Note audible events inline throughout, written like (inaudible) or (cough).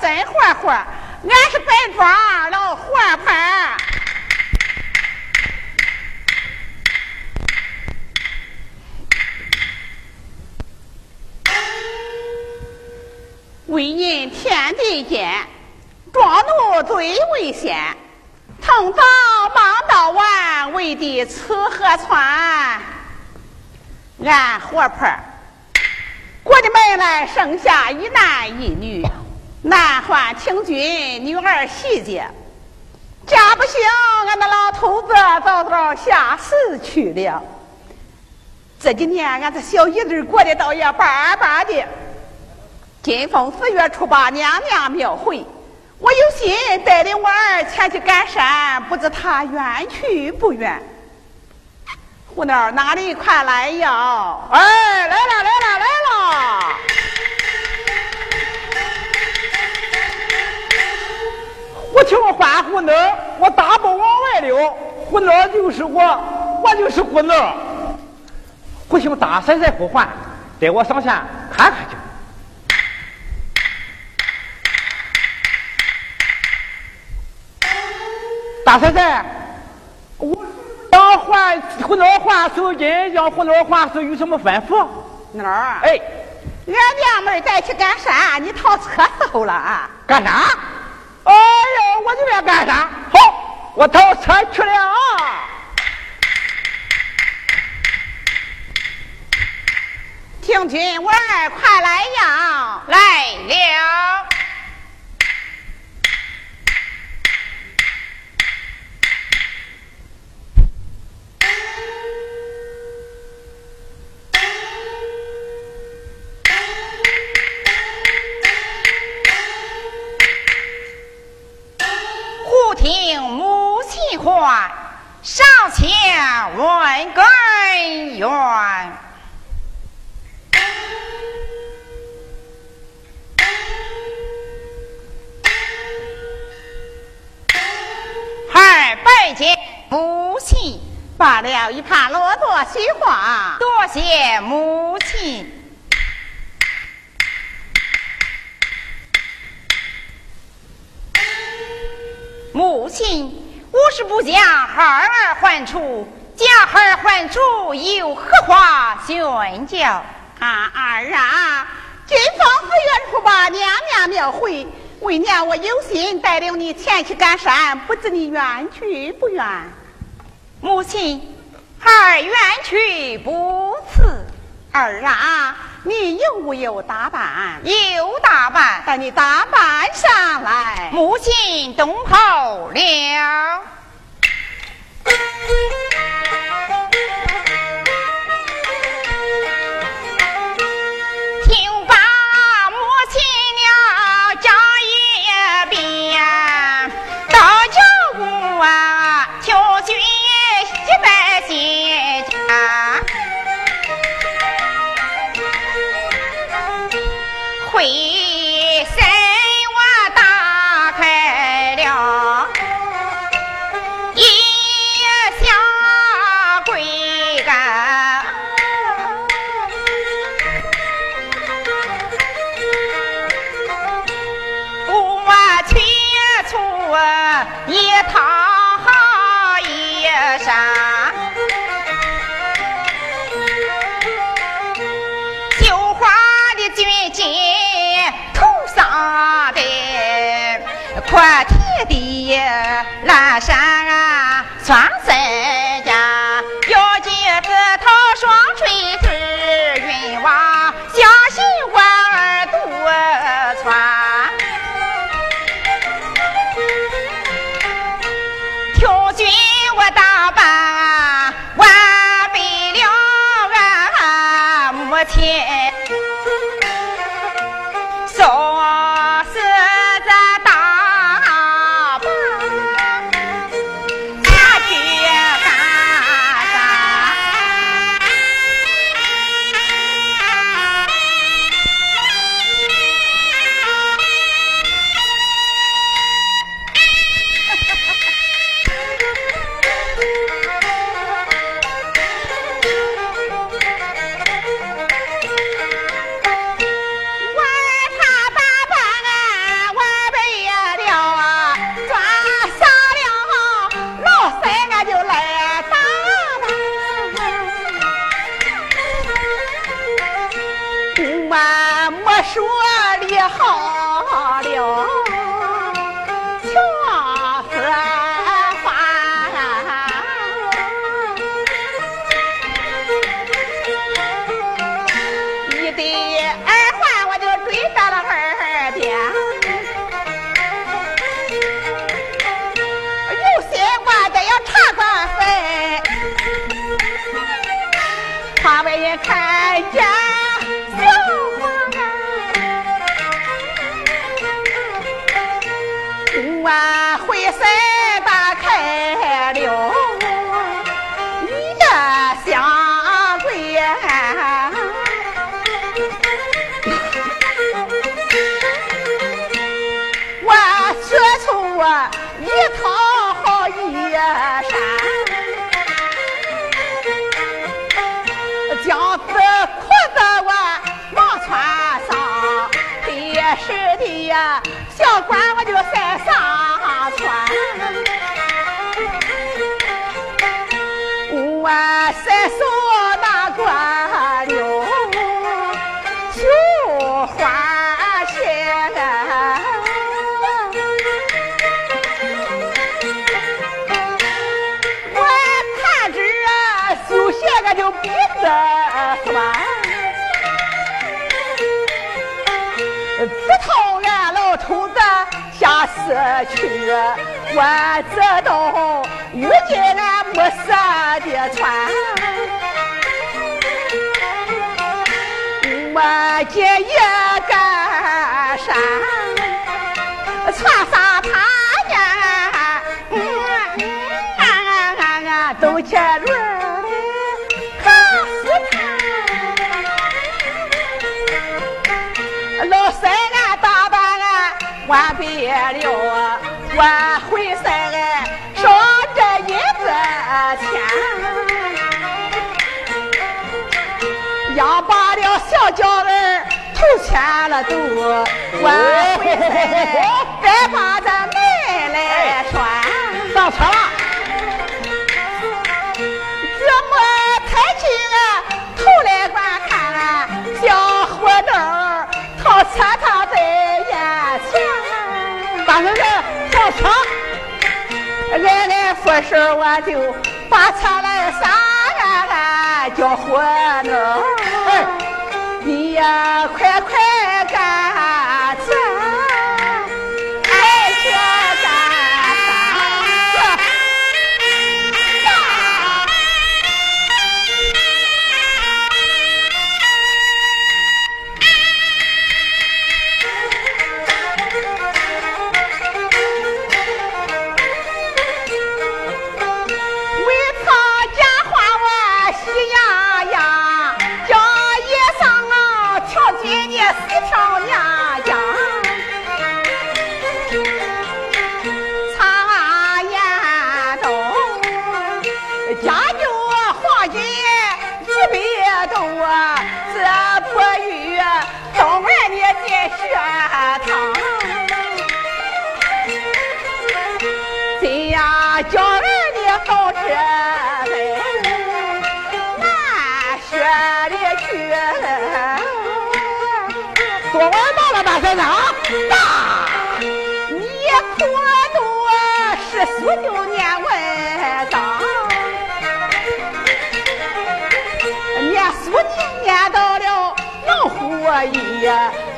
真活活，俺是白庄老活牌。为人天地间，庄奴最危险。从早忙到晚，为的吃喝穿。俺活婆过的门来，生下一男一女，男欢听君，女儿喜姐。家不行，俺那老头子早早下世去了。这几年，俺这小姨子过得倒也巴巴的。今逢四月初八，娘娘庙会，我有心带领我儿前去赶山，不知他愿去不愿。胡闹，哪里快来呀？哎，来了，来了，来了！我听欢呼呢，我大步往外溜。胡闹就是我，我就是胡闹。不行，大婶婶呼唤，带我上前看看去。大婶婶，我要换胡闹换手巾，让胡闹换手有什么吩咐？哪儿？哎，俺娘们带去干啥？你逃车头了啊？干啥？哎呦，我这边干啥？好，我逃车去了。听君，我儿快来呀！来了。听母亲话，上前问根源。儿拜见母亲，罢了一盘落多喜话，多谢母亲。母亲，我是不将孩儿还出，将孩儿还出，有何话宣教？啊儿啊，今逢四月初八，娘娘庙会，为娘我有心带领你前去赶山，不知你愿去不愿？母亲，孩儿愿去不辞。儿啊，你有无有打扮？有打扮，带你打扮上来。母亲懂好了。地，蓝山啊，双身是的呀。小官我就算上下死去，我知道遇见俺没色的穿，我见一个山，完毕了，我回身来上这银子钱，要把了小脚儿投钱了都，我回身再把这门来拴。上车了，这么抬起头来观看，小伙子套车上车，来来副手我就把车来上啊，叫伙子，你呀快快赶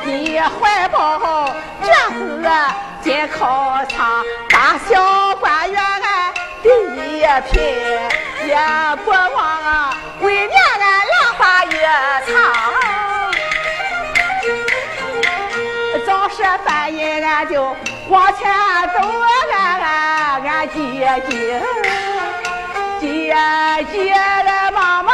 你怀抱这是进考场，大小官员第一品，也不忘为娘俺浪花一唱。早是半夜俺就往前走，俺俺俺姐姐，姐姐的妈妈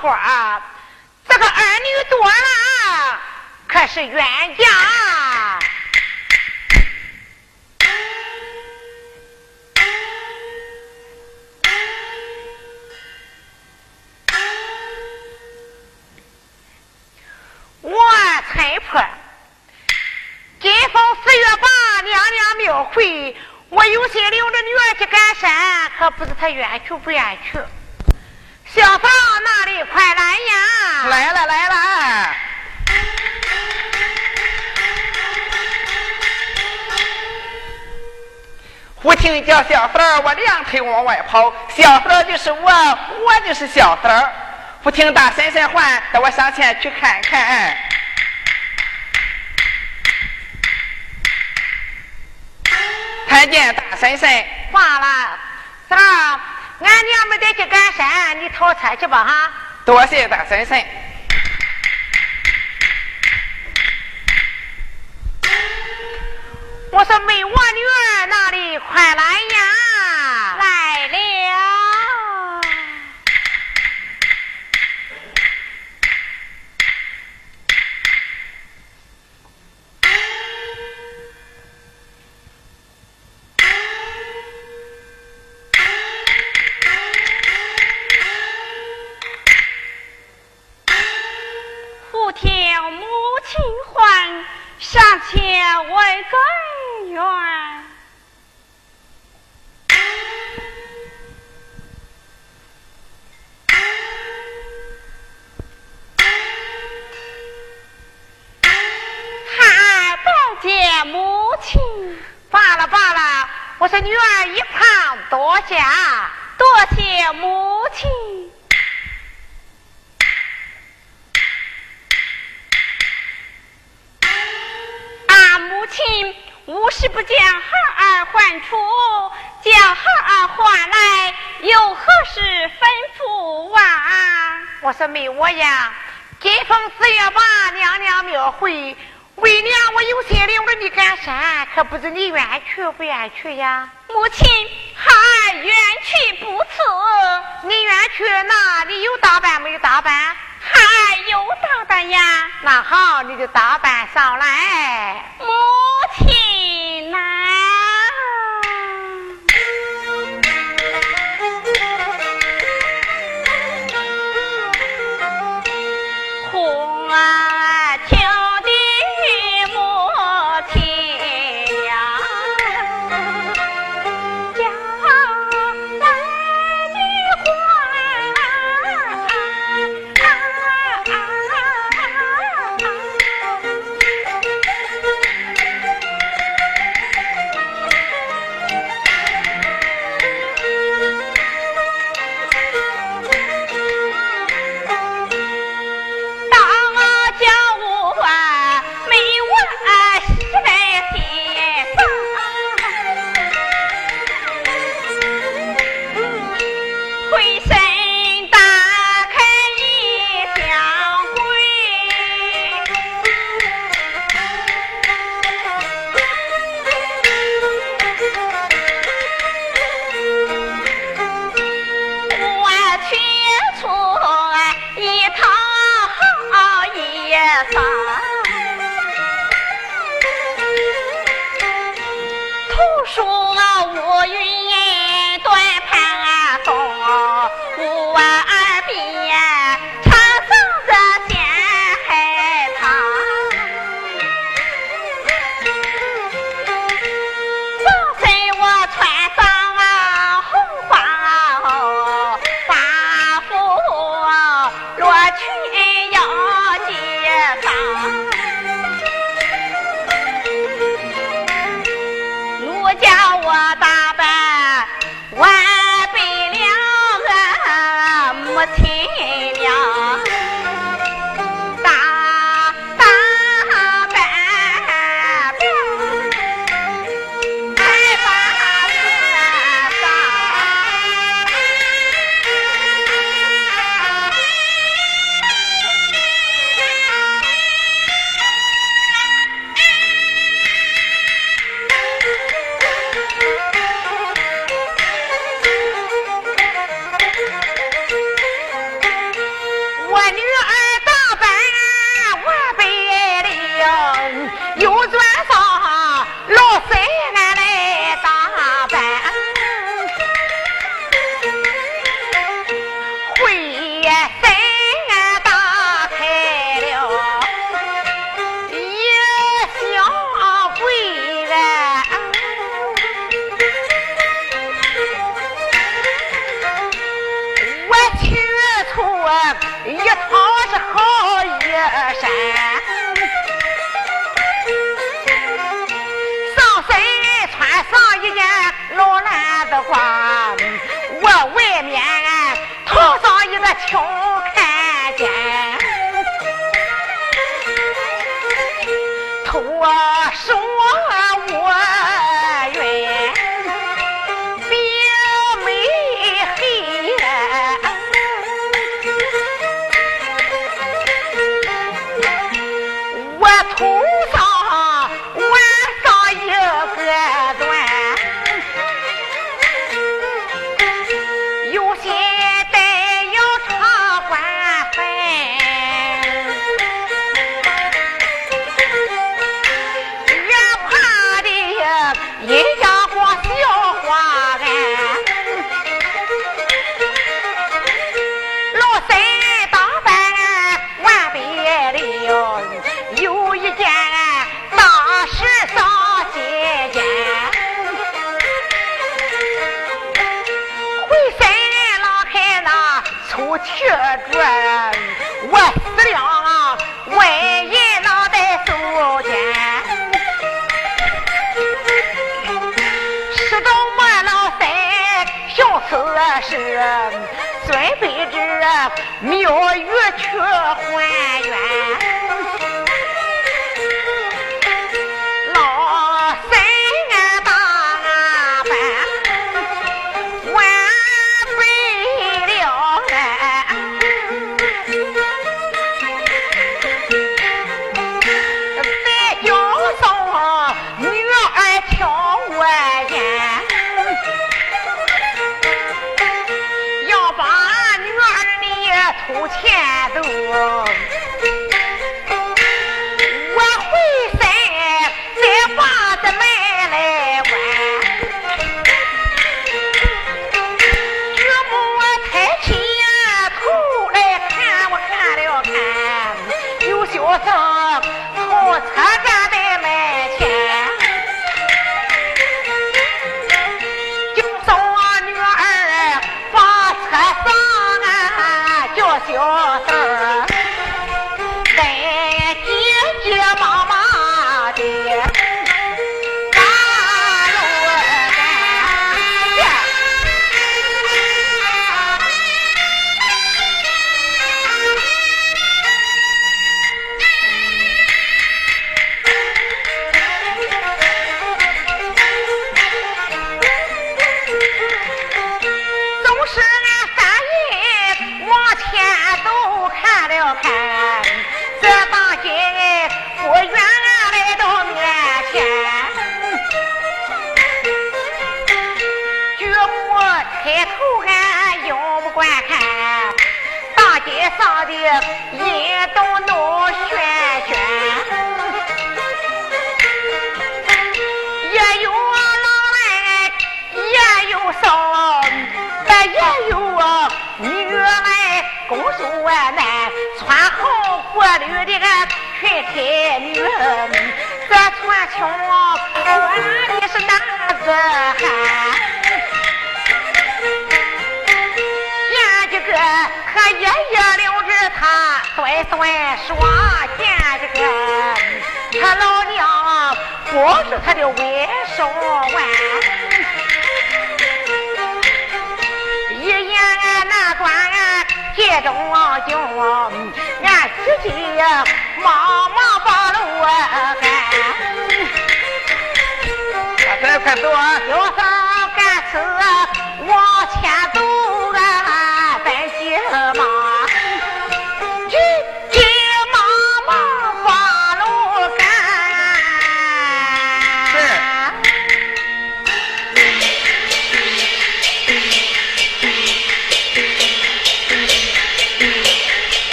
花，这个儿女多了，可是冤家。我陈婆，今逢四月八，娘娘庙会，我有心领着女儿去赶山，可不知她愿去不愿去。小嫂哪里快来呀？来了来了。不听叫小嫂我两腿往外跑。小嫂就是我，我就是小嫂不听大婶婶唤，带我上前去看看。看见大婶婶，罢了，嫂。俺娘们得去赶山，你讨车去吧哈。多谢大婶婶。我说没我女儿哪里？快来呀！无事不将孩儿唤出，将孩儿唤来，有何事吩咐啊？我说没我呀，今逢四月把，娘娘庙会，为娘我有心领着你赶山，可不知你愿去不愿去呀？母亲，孩儿愿去不辞。你愿去那你？有打扮没有打扮？孩儿有打扮呀，那好，你就打扮上来。母没有鱼去还原。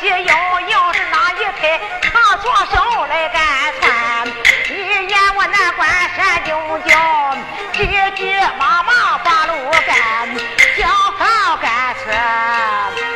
鞋腰，要是哪一开，他左手来干穿。一眼我那关山就叫，急急忙忙把路赶，小好赶车。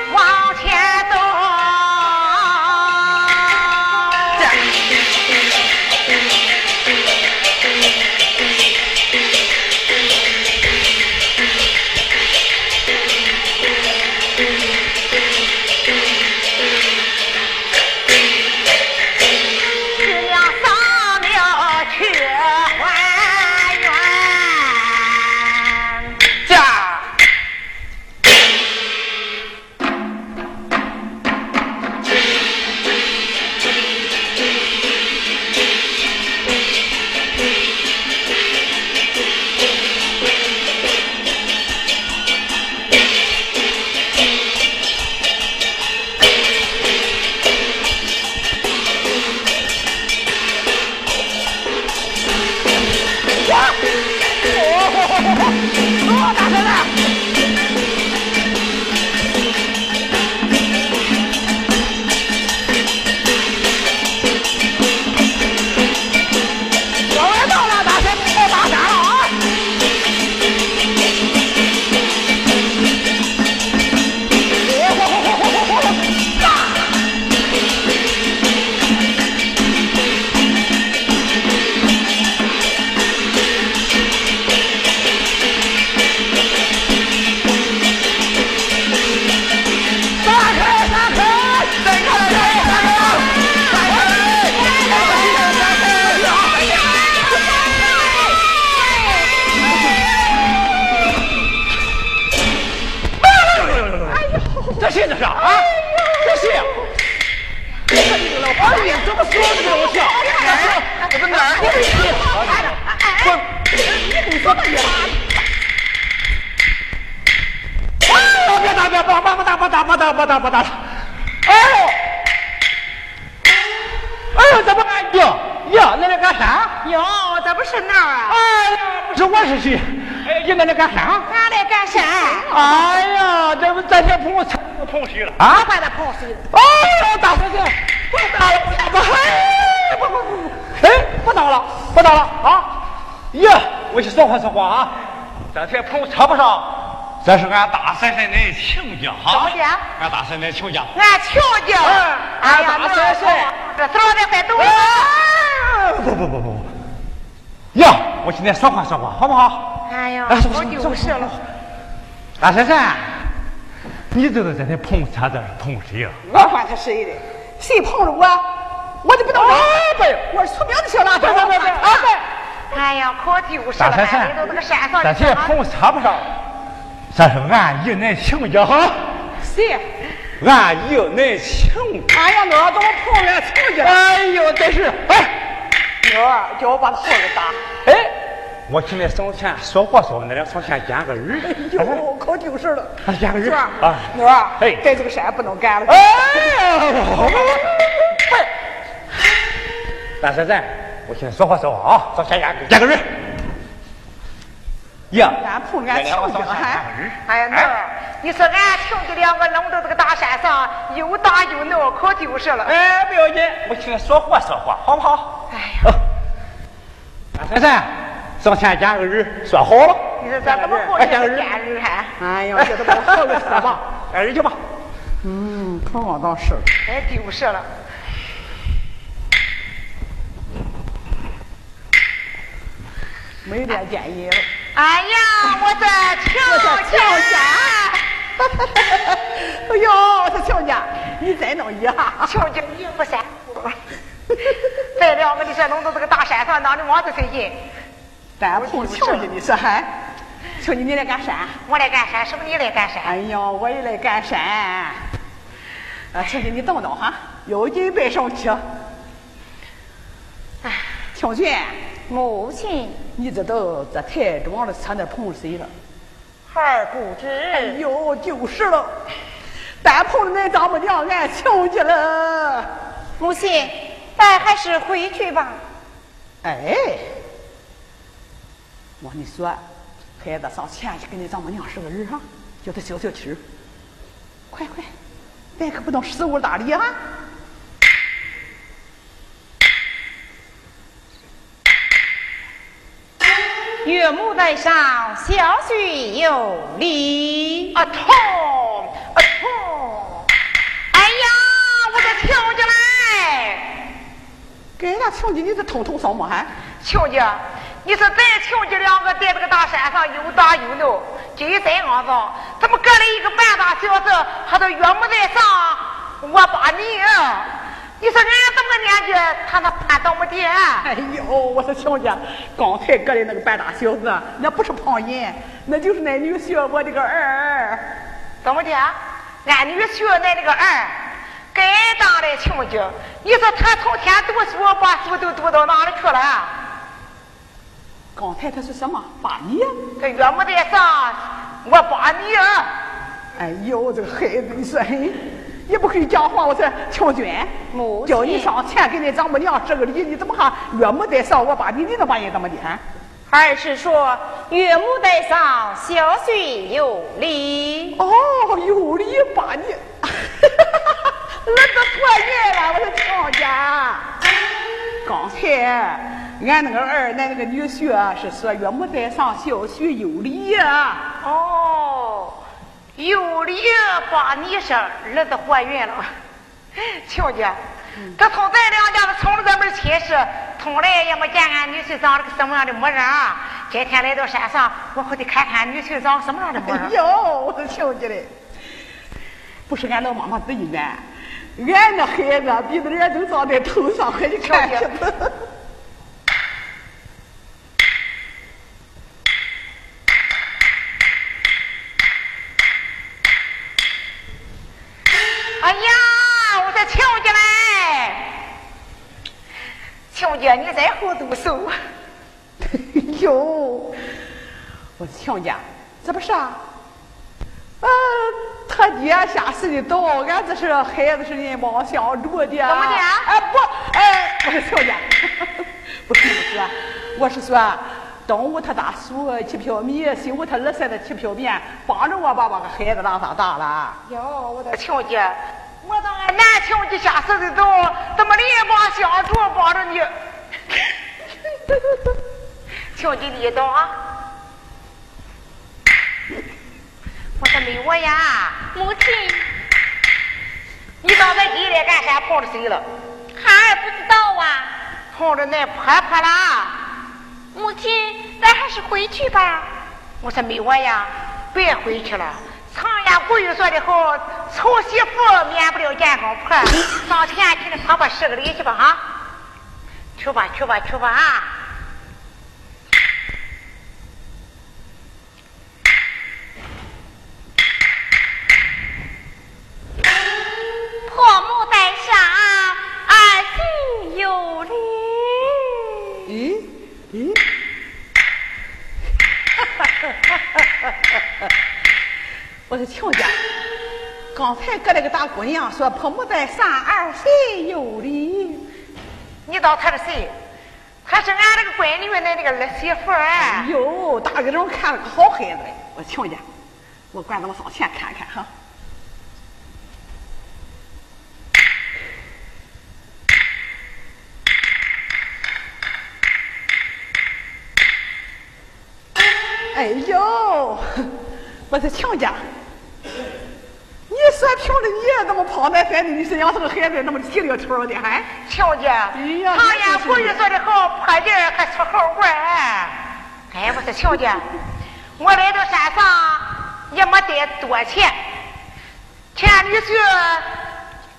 说不给我笑哎呀？这是哪儿？哎呀，不是我是谁？哎呀，那你干啥俺大不打了，不打了，不不不不，哎，不打了，不打了啊！呀，我去说话说话啊！这天碰车不上，这是俺大婶婶的亲家哈。亲家，俺大婶婶亲家。俺亲家。哎呀，大婶婶，这走了，再快走了。不不不不不，呀，我今天说话说话好不好？哎呀，我就是了。大婶婶，你知道这天碰车这是碰谁呀？我管他谁的。谁碰着我，我就不懂。我是出名的小邋遢。对对对对，啊对。哎呀，可就是了。大婶婶，这天碰车不上。这是俺姨恁亲家哈，谁？俺姨恁亲。哎呀，我怎么碰俺亲家？哎呦，真是哎，妞叫我把他货给打。哎，我今天生前说话说，那俩生前捡个人。哎呦，可就是了。捡个人。啊，妞儿，哎，在这个山不能干了。哎呀，大婶婶，我现在说话说话啊，上前捡捡个人。呀，俺碰俺亲家还，哎呀，那你说俺亲家两个弄到这个大山上，又打又闹，可就是了。哎，不要紧，我请你说话说话，好不好？哎呀，大婶婶，上前捡个人，说好了。你说咱怎么好捡个人还？哎呀，这都不好了，说吧，捡人去吧。嗯，可往倒是。哎，就是了。没点建议了。哎呀，我的亲家！(laughs) 哎呦，我的亲家，你再弄一下。亲家一不三不。(laughs) 再两个，你这弄到这个大山上，哪里往这费劲？咱碰巧的，你说还？亲家，你来干啥？我来干啥？是不是你来干啥？哎呀，我也来干啥。啊，亲家，你等等哈，有劲别生气。哎，亲家。母亲，你知道这太庄的车那碰谁了？孩儿不知。哎呦，就是了，咱碰了恁丈母娘俺亲家了。母亲，咱还是回去吧。哎，我跟你说，孩子上前去跟你丈母娘说个人啊，叫他消消气儿。快快，咱可不能失误大理啊！岳母在上，小婿有礼。啊痛啊痛！哎呀，我的亲家来！给那亲家，你这通通什么还？亲家，你说咱亲家两个在这个大山上又打又闹，今在肮脏，怎么隔了一个半大小子，还都岳母在上，我把你啊！你说俺这么个年纪，他那攀到没的？哎呦，我说亲家，刚才隔的那个半大小子，那不是旁人，那就是俺女婿我的个儿。怎么的？俺女婿那那个儿，该当的亲家。你说他从天读书，把书都读到哪里去了？刚才他说什么？把你？这岳母在上，我把你啊！哎呦，这个孩子，你说嘿。也不会讲话，我说乔军，叫你上前给你丈母娘施个礼，你怎么还岳母在上，我把你，你能把人怎么的？还是说岳母在上，小婿有礼。哦，有礼把你，(laughs) 儿子过年了，我说乔家。刚才俺那个儿，俺那个女婿是说岳母在上，小婿有礼呀。哦。有理把你是儿子怀孕了，亲家，这从咱两家子从这门亲事，从来也没见俺女婿长了个什么样的模样。今天来到山上，我可得看看女婿长什么样的模样。哟，我都亲家嘞，不是俺老妈妈自己愿，俺那孩子鼻子脸都长在头上，还去看去。姐，你再好动手。哟，我亲家，这不是啊？呃，他爹下世的早，俺这是孩子是人帮相助的。怎么的？哎不，哎，我 (laughs) 是亲家，不是不是，我是说，中午他大叔七瓢米，西吴他二婶子七瓢面，帮着我把我个孩子拉上大了。哟，我的亲家。我到俺南庆家下世的道，怎么连帮相助帮着你？(laughs) 听你的道啊！我说没我呀，母亲，你到那地里干啥？碰着谁了？孩儿不知道啊。碰着那婆婆了。母亲，咱还是回去吧。我说没我呀，别回去了。常言古语说的好，丑媳妇免不了见公婆。上前去，你婆婆施个礼去吧，哈。去吧，去吧，去吧啊！婆母在上，儿媳有礼。咦咦，哈哈哈哈哈哈！我的亲家，刚才搁那个大姑娘说婆母在上，儿媳有礼。你当她是谁？她是俺那个闺女的那个儿媳妇哎呦，大给人看了个好孩子！我亲家，我管他们上前看看哈。哎呦，我是亲家。你说凭着你怎么跑那孩子？你是养这个孩子那么稀里头的还？乔家，常言古语说的好，还出好官。哎，我来到山上也没带多钱，钱女婿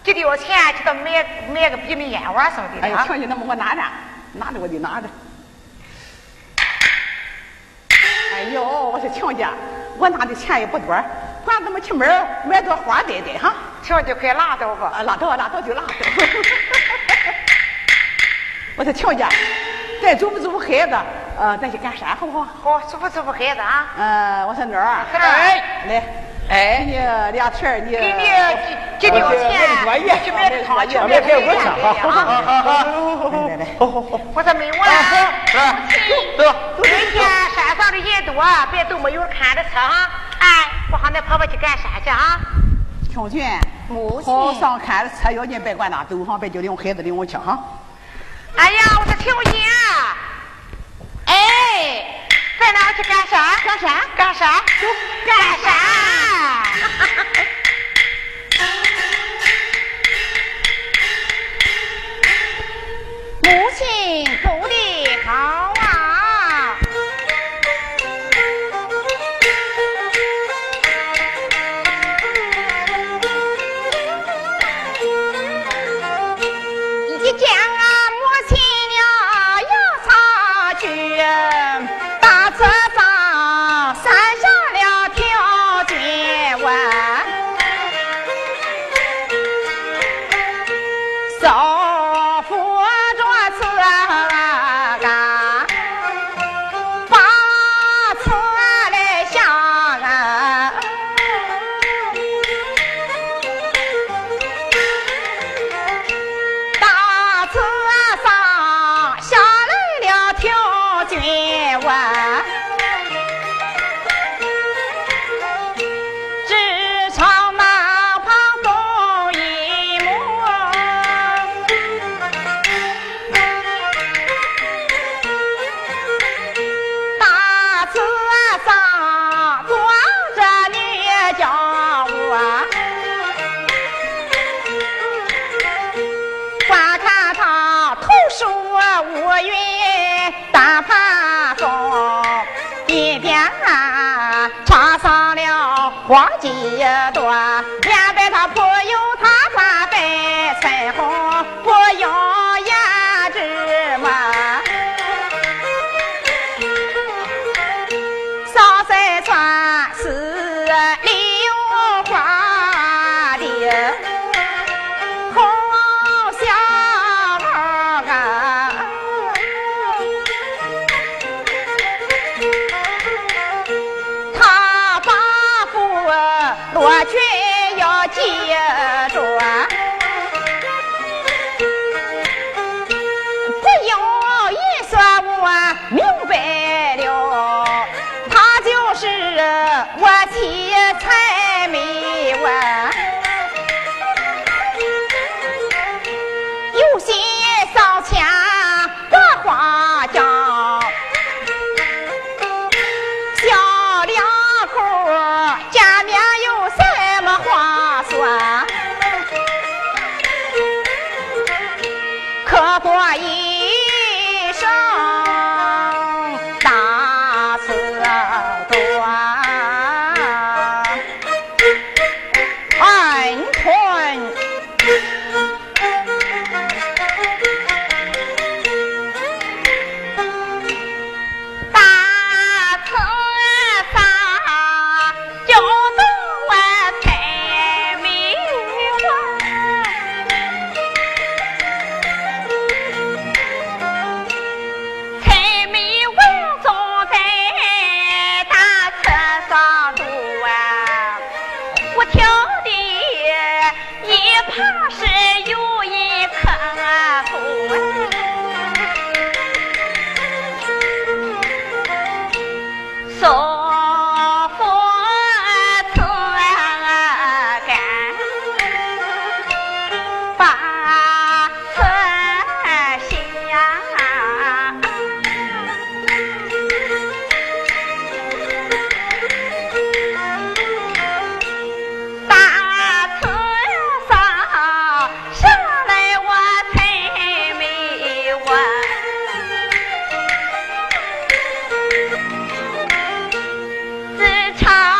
几吊钱，去到买买个鼻米烟丸什么的。哎呀，乔家，那么我拿着，拿着我就拿着。哎呦，我说亲家，我拿的钱也不多。管他们去门买朵花戴戴哈，瞧就快拉倒吧，拉倒拉倒就拉倒。(laughs) 我说乔家，再祝福祝福孩子，呃，咱去干山好不好？好，祝福祝福孩子啊。嗯，我说女儿，哎，来，哎，给你俩钱你给你几吊钱，去买个汤去，别别我抢哈，好好好好，来来来，好好好。我说没完，走走。今天山上的人多，别都没有看着车哈。哎，不好，那婆婆去干啥去啊？听军，母好上看着车，要紧别管那走哈，别叫领孩子领我去哈。哎呀，我说听军，哎，咱俩去干啥？干啥？干啥？干啥？(laughs) 母亲走的好。接着。长。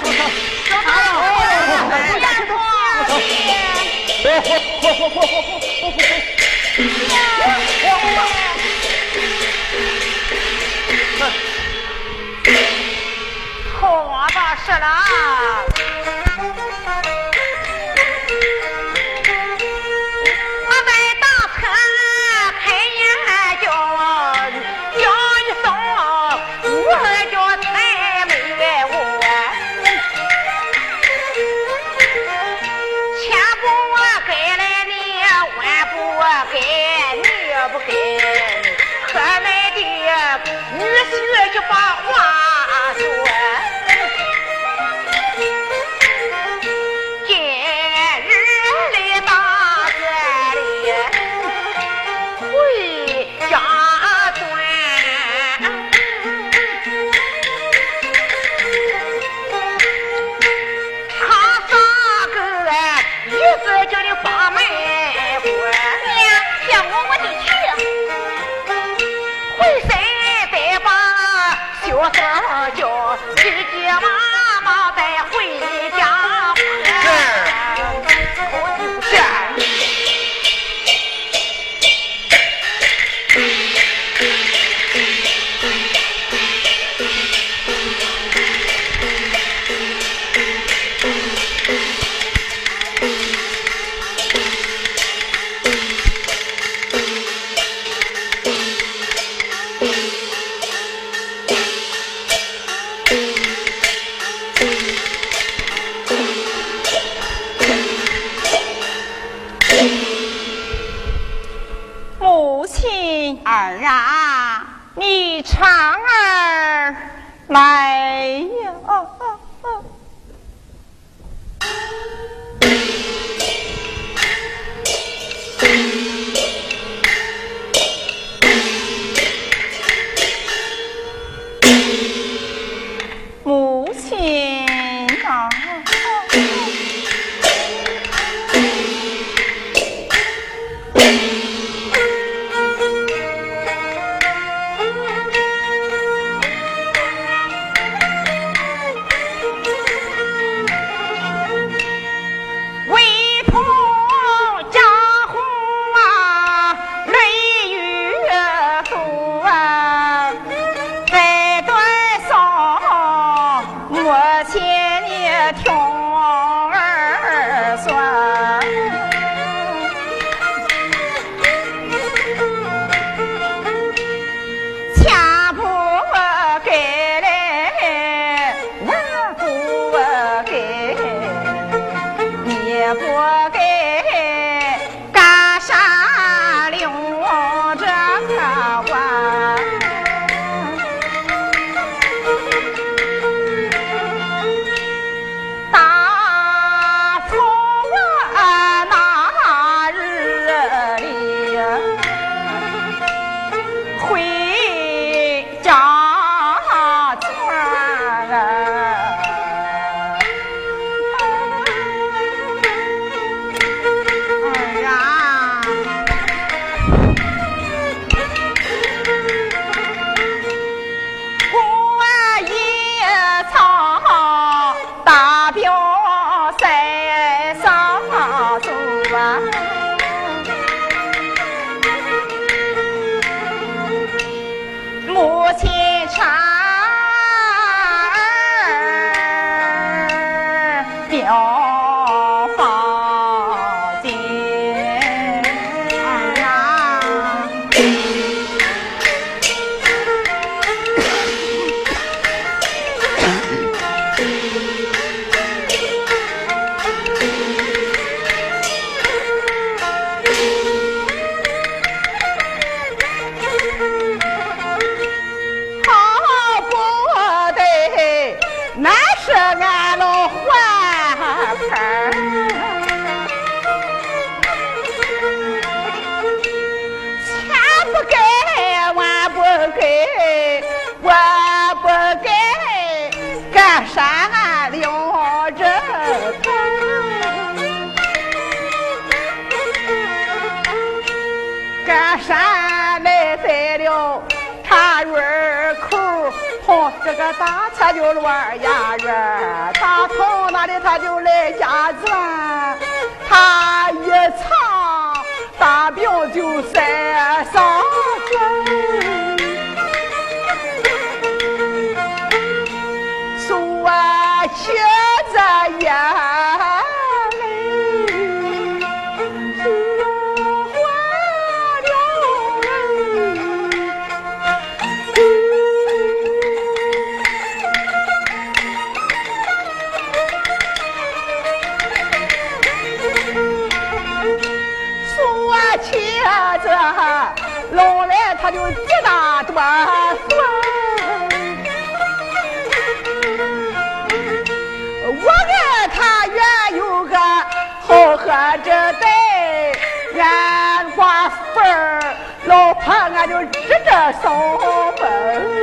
(laughs) 错的是了。打车就乱压人，他从哪里他就来家转，他一唱大表就塞大段算，我爱他原有个好合着对，俺寡妇，老婆俺就指着烧粉，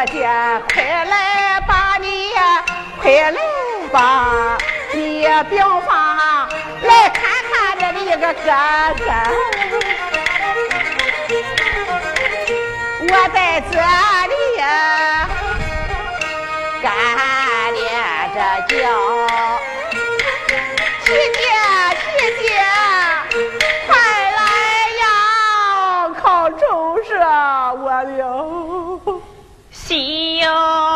大姐，快来把你，快来吧你，病房来看看这么一个哥哥，我在这里，干练着叫，喜姐喜姐，快来呀，靠周上，我领。法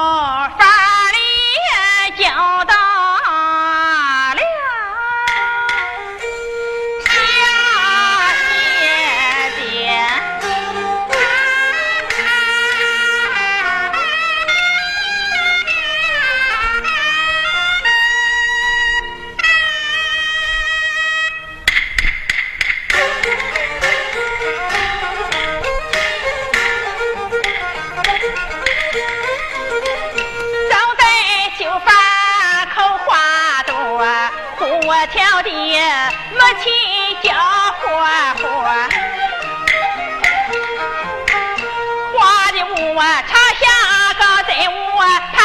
我插下高在我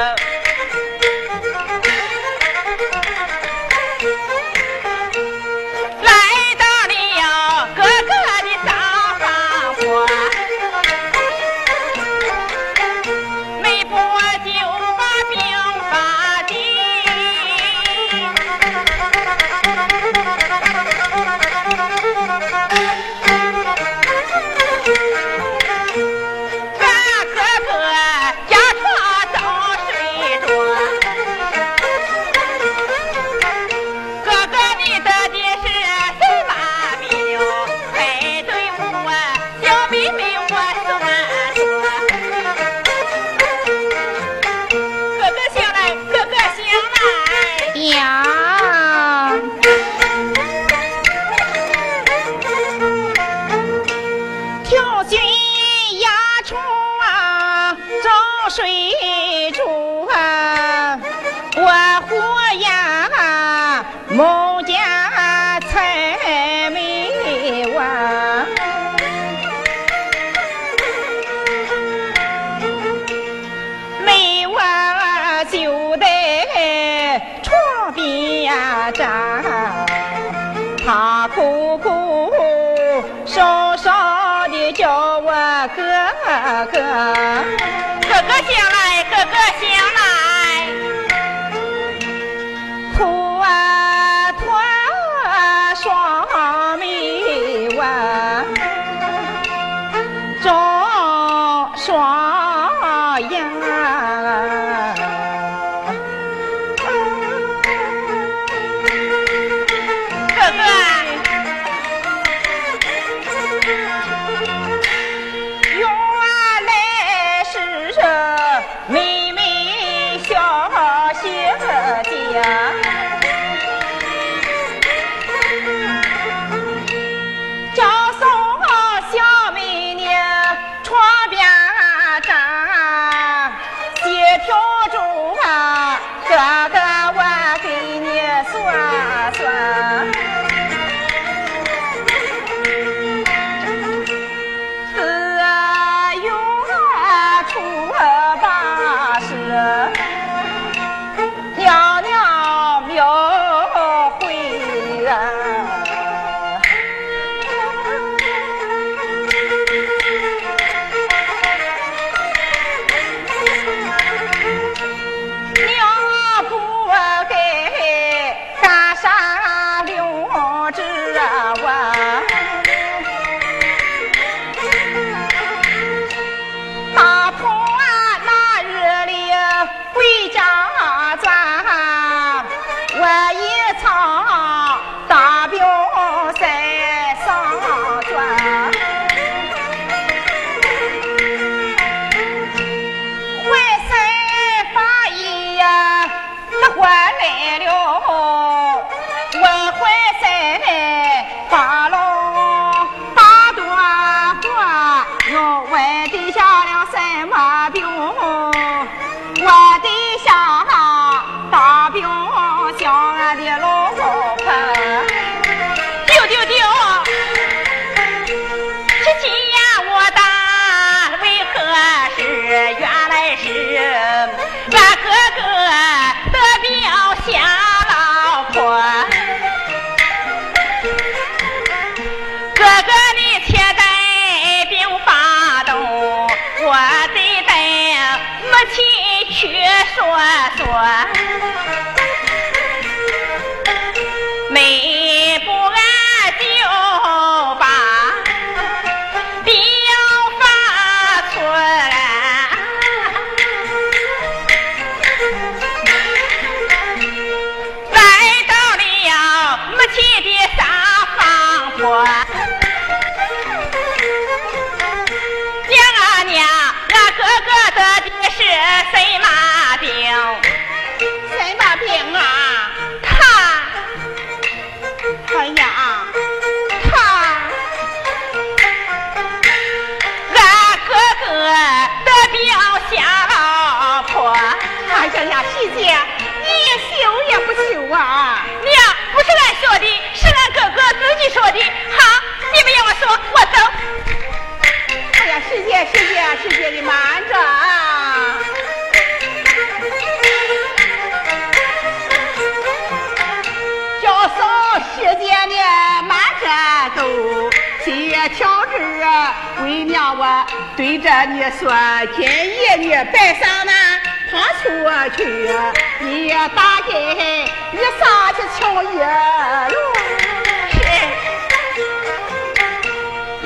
감사합니다. 今夜挑灯儿，娘我对着你说，今夜你别上那堂处去，你打今你上去挑夜路，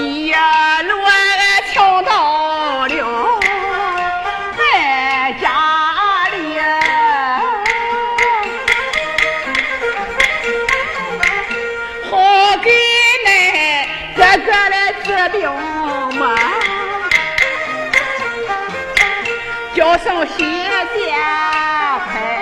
夜路挑到了。送新店牌。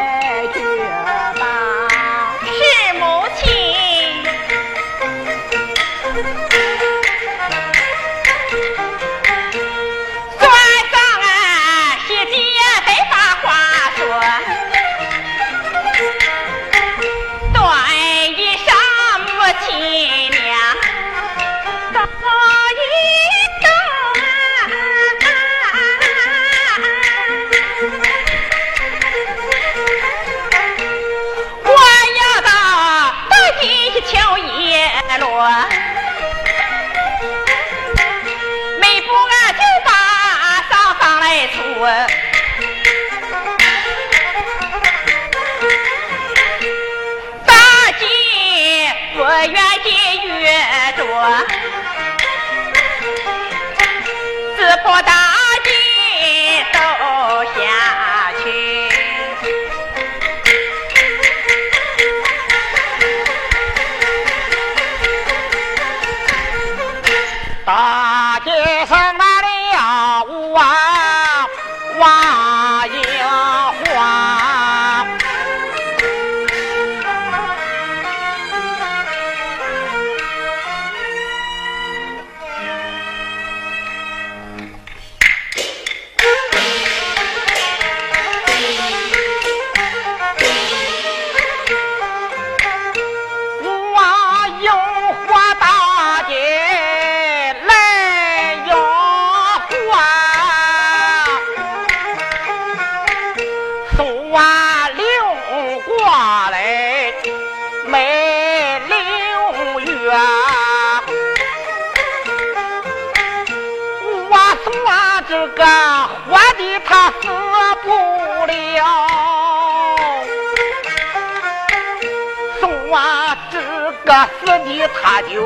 个死的他就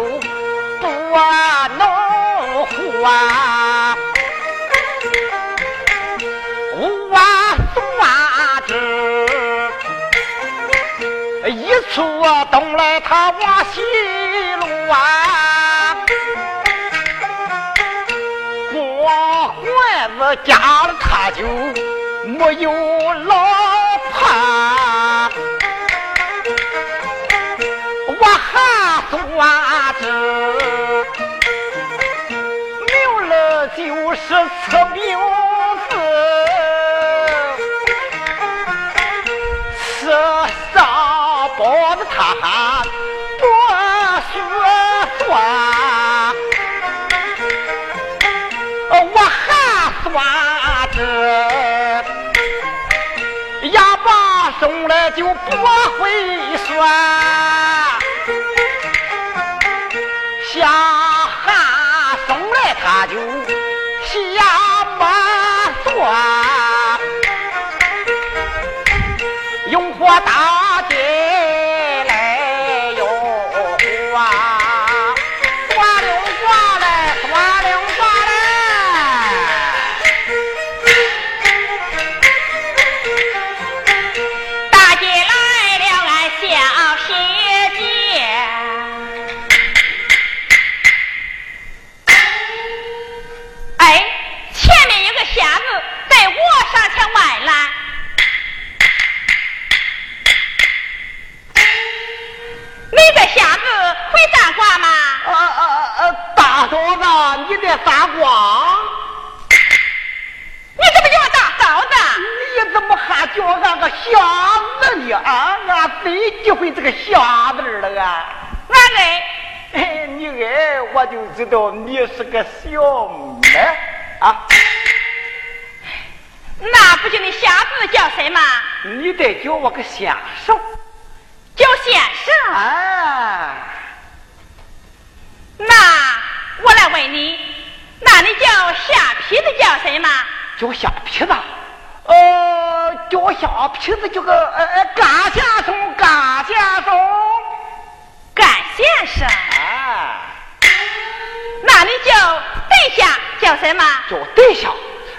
不能活。我送完这一出东来他往西路啊，我孩子家了他就没有老我会算。下寒送来他就下马算，用火打知道你是个小妹啊！那不就你瞎子叫谁吗？你得叫我个先生叫先生。啊！那我来问你，那你叫下皮子叫谁吗？叫瞎皮子，呃，叫瞎皮子叫个呃呃干先叫对象，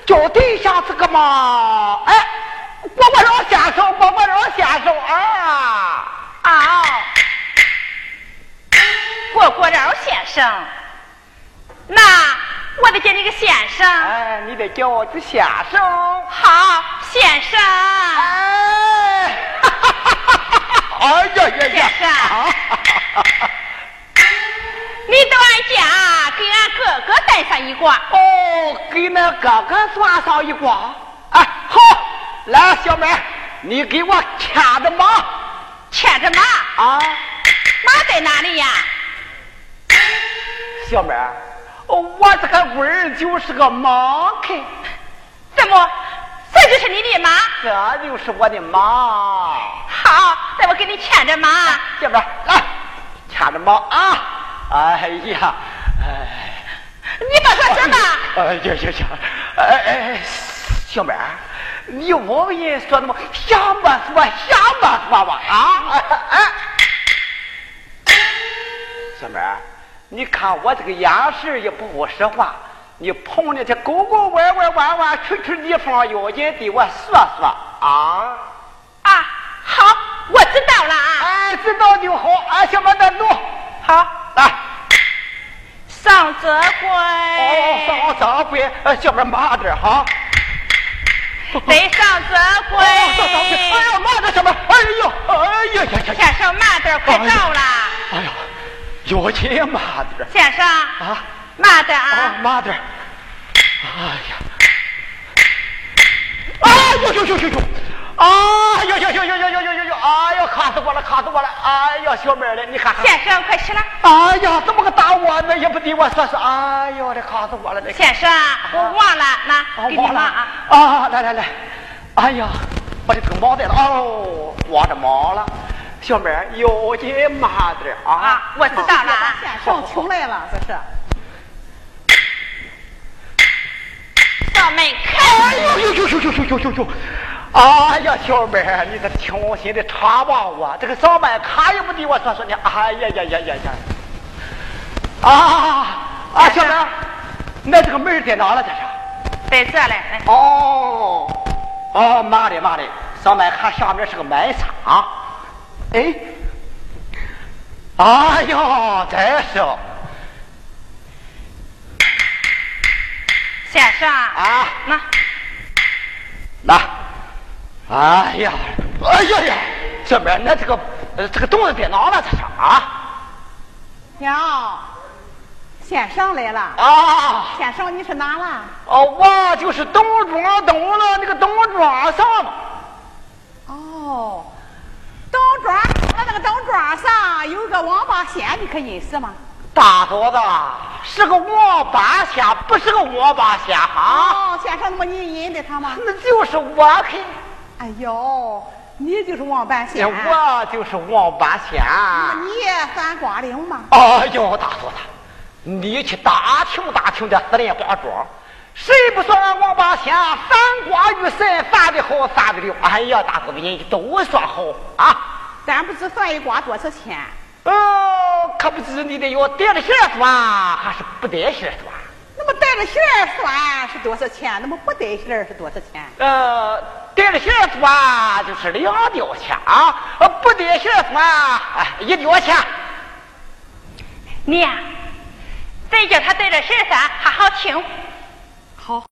叫对象这个嘛，哎，我我老先生，我我老先生啊！哦，果果饶先生。那我得叫你个先生。哎，你得叫我个先生。好，先生。哎，哈哈哈哈哈！哎呀呀呀！先生 (laughs) 你到俺家给俺哥哥带上一卦。哦，给那哥哥算上一卦。哎，好，来，小妹，你给我牵着马牵着马，啊！马在哪里呀？小妹我这个龟儿就是个马开，怎么？这就是你的马？这就是我的马。好，那我给你牵着马。小妹，来，牵着马啊！哎呀，哎。你别说什么？哎，行行行，哎哎，小妹儿，你王爷说的么？瞎么说，瞎么说吧啊！哎哎，小妹儿，你看我这个眼神也不说实话，你碰见这沟沟弯弯弯弯曲曲地方，要紧对我说说啊。啊，好，我知道了啊。哎，知道就好。哎，小妹儿，读，好，来。上这回。哦，上这回，呃，小妹儿慢点哈。得上这回。哎呀，慢点，小妹儿。哎呦，哎呀呀呀！先生，慢点，快到了。哎呀，有劲慢点。先生。啊。慢点啊。慢点。哎呀。哎呦呦呦呦呦！哎呦呦呦呦呦呦呦呦！哎呀，卡死我了，卡死我了！哎呀，小妹儿嘞，你看。先生，快起来！哎呀，这么个大窝子也不得我说说。哎呦，这卡死我了！这先生，我忘了，那给你了啊！啊，来来来！哎呀，我的这个毛在了，哦，忘着毛了。小妹儿，要紧慢点啊！啊，我知道了。先生请来了，这是。上门开！哎呦呦呦呦呦呦呦呦！哎呀，小妹儿，你这轻心的插吧我，这个上班卡也不给我说说你。哎呀呀呀呀呀！啊啊，小妹儿，那这个门在哪了？这是？在这嘞。哦哦，妈的妈的，上面看下面是个门窗。哎，哎呀，真是。先生啊，那，那。哎呀，哎呀呀！这边那这个呃这个东子在哪了？这是啊？娘，先生来了。啊，先生你是哪了？哦，我就是董庄东了那个董庄上嘛。哦，董庄那那个董庄上有个王八仙，你可认识吗？大嫂子是个王八仙，不是个王八仙哈。哦，先生，那么你认得他吗？那就是我看。哎呦，你就是王八仙，我就是王八仙。那你算卦灵吗？哎呦，大嫂子，你去打听打听这四林八庄，谁不算王八仙？三瓜与神，算的好，算的溜。哎呀，大嫂子，你都算好啊。咱不知算一卦多少钱？哦，可不知你得要带着线算，还是不带线算？那么带着线算是多少钱？那么不带线是多少钱？呃。带了线算就是两吊钱啊，不带线算一吊钱。娘，再叫他带着线算，还好听。好。